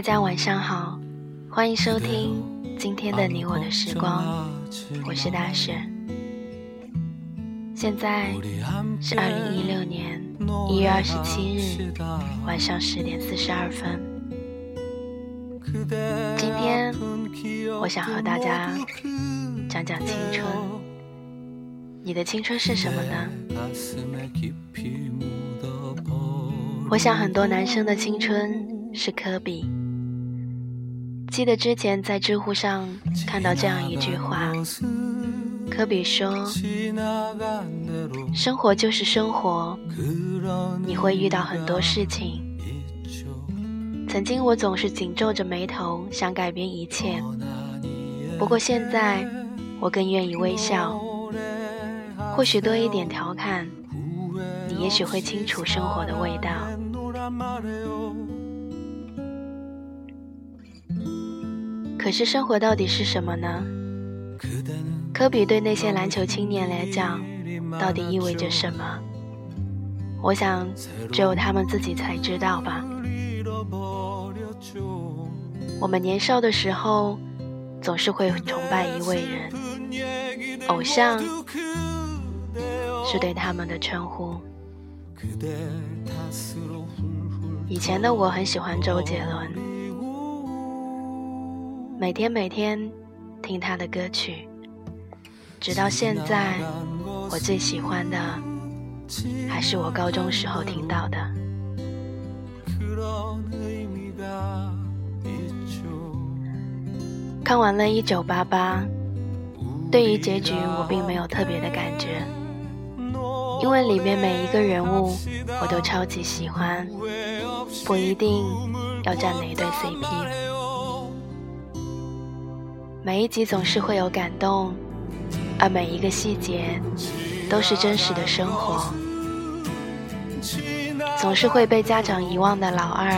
大家晚上好，欢迎收听今天的你我的时光，我是大雪。现在是二零一六年一月二十七日晚上十点四十二分。今天我想和大家讲讲青春。你的青春是什么呢？我想很多男生的青春是科比。记得之前在知乎上看到这样一句话，科比说：“生活就是生活，你会遇到很多事情。曾经我总是紧皱着眉头想改变一切，不过现在我更愿意微笑。或许多一点调侃，你也许会清楚生活的味道。”可是生活到底是什么呢？科比对那些篮球青年来讲，到底意味着什么？我想，只有他们自己才知道吧。我们年少的时候，总是会崇拜一位人，偶像是对他们的称呼。以前的我很喜欢周杰伦。每天每天听他的歌曲，直到现在，我最喜欢的还是我高中时候听到的。看完了《一九八八》，对于结局我并没有特别的感觉，因为里面每一个人物我都超级喜欢，不一定要站哪一对 CP。每一集总是会有感动，而每一个细节都是真实的生活。总是会被家长遗忘的老二，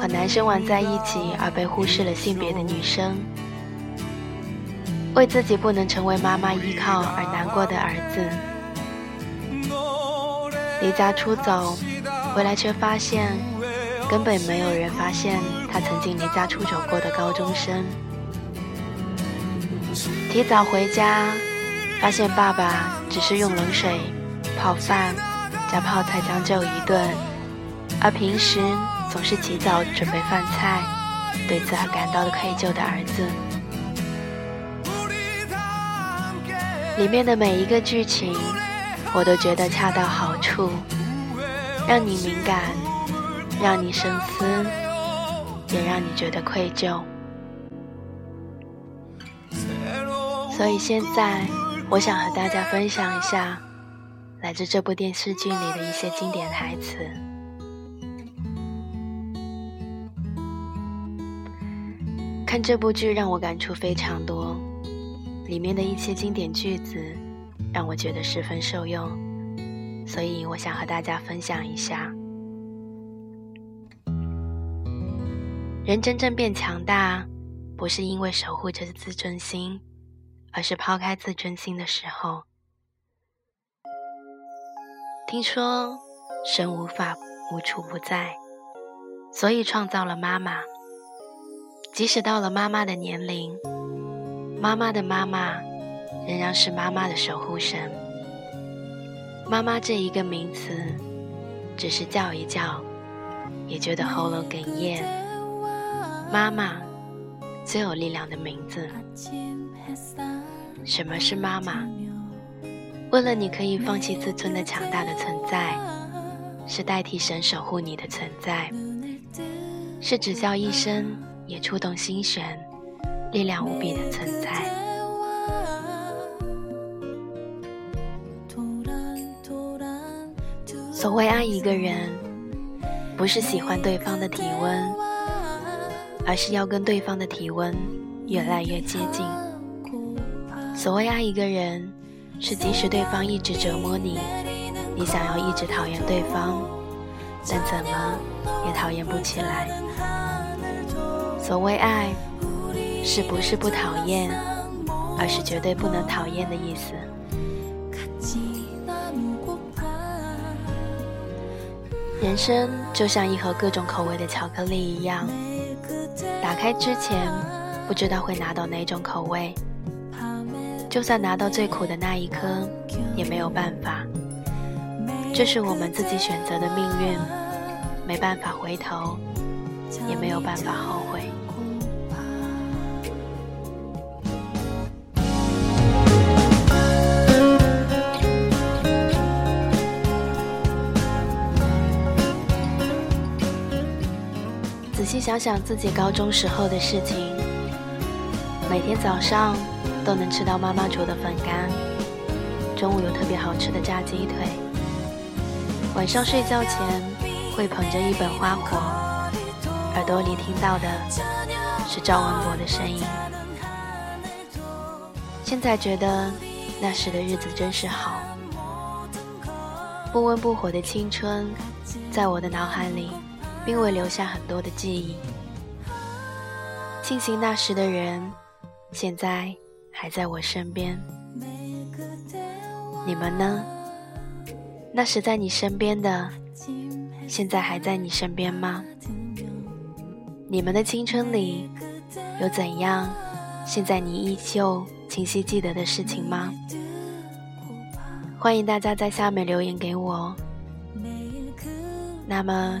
和男生玩在一起而被忽视了性别的女生，为自己不能成为妈妈依靠而难过的儿子，离家出走回来却发现根本没有人发现他曾经离家出走过的高中生。提早回家，发现爸爸只是用冷水泡饭加泡菜将就一顿，而平时总是起早准备饭菜，对此而感到的愧疚的儿子。里面的每一个剧情，我都觉得恰到好处，让你敏感，让你深思，也让你觉得愧疚。所以现在，我想和大家分享一下来自这部电视剧里的一些经典台词。看这部剧让我感触非常多，里面的一些经典句子让我觉得十分受用，所以我想和大家分享一下。人真正变强大，不是因为守护着自尊心。而是抛开自尊心的时候。听说神无法无处不在，所以创造了妈妈。即使到了妈妈的年龄，妈妈的妈妈仍然是妈妈的守护神。妈妈这一个名词，只是叫一叫，也觉得喉咙哽咽。妈妈，最有力量的名字。什么是妈妈？为了你可以放弃自尊的强大的存在，是代替神守护你的存在，是只叫一声也触动心弦、力量无比的存在。所谓爱一个人，不是喜欢对方的体温，而是要跟对方的体温越来越接近。所谓爱一个人，是即使对方一直折磨你，你想要一直讨厌对方，但怎么也讨厌不起来。所谓爱，是不是不讨厌，而是绝对不能讨厌的意思。人生就像一盒各种口味的巧克力一样，打开之前不知道会拿到哪种口味，就算拿到最苦的那一颗，也没有办法。这是我们自己选择的命运，没办法回头，也没有办法后悔。想想自己高中时候的事情，每天早上都能吃到妈妈煮的粉干，中午有特别好吃的炸鸡腿，晚上睡觉前会捧着一本《花火》，耳朵里听到的是赵文博的声音。现在觉得那时的日子真是好，不温不火的青春，在我的脑海里。并未留下很多的记忆。庆幸那时的人，现在还在我身边。你们呢？那时在你身边的，现在还在你身边吗？你们的青春里有怎样，现在你依旧清晰记得的事情吗？欢迎大家在下面留言给我。那么。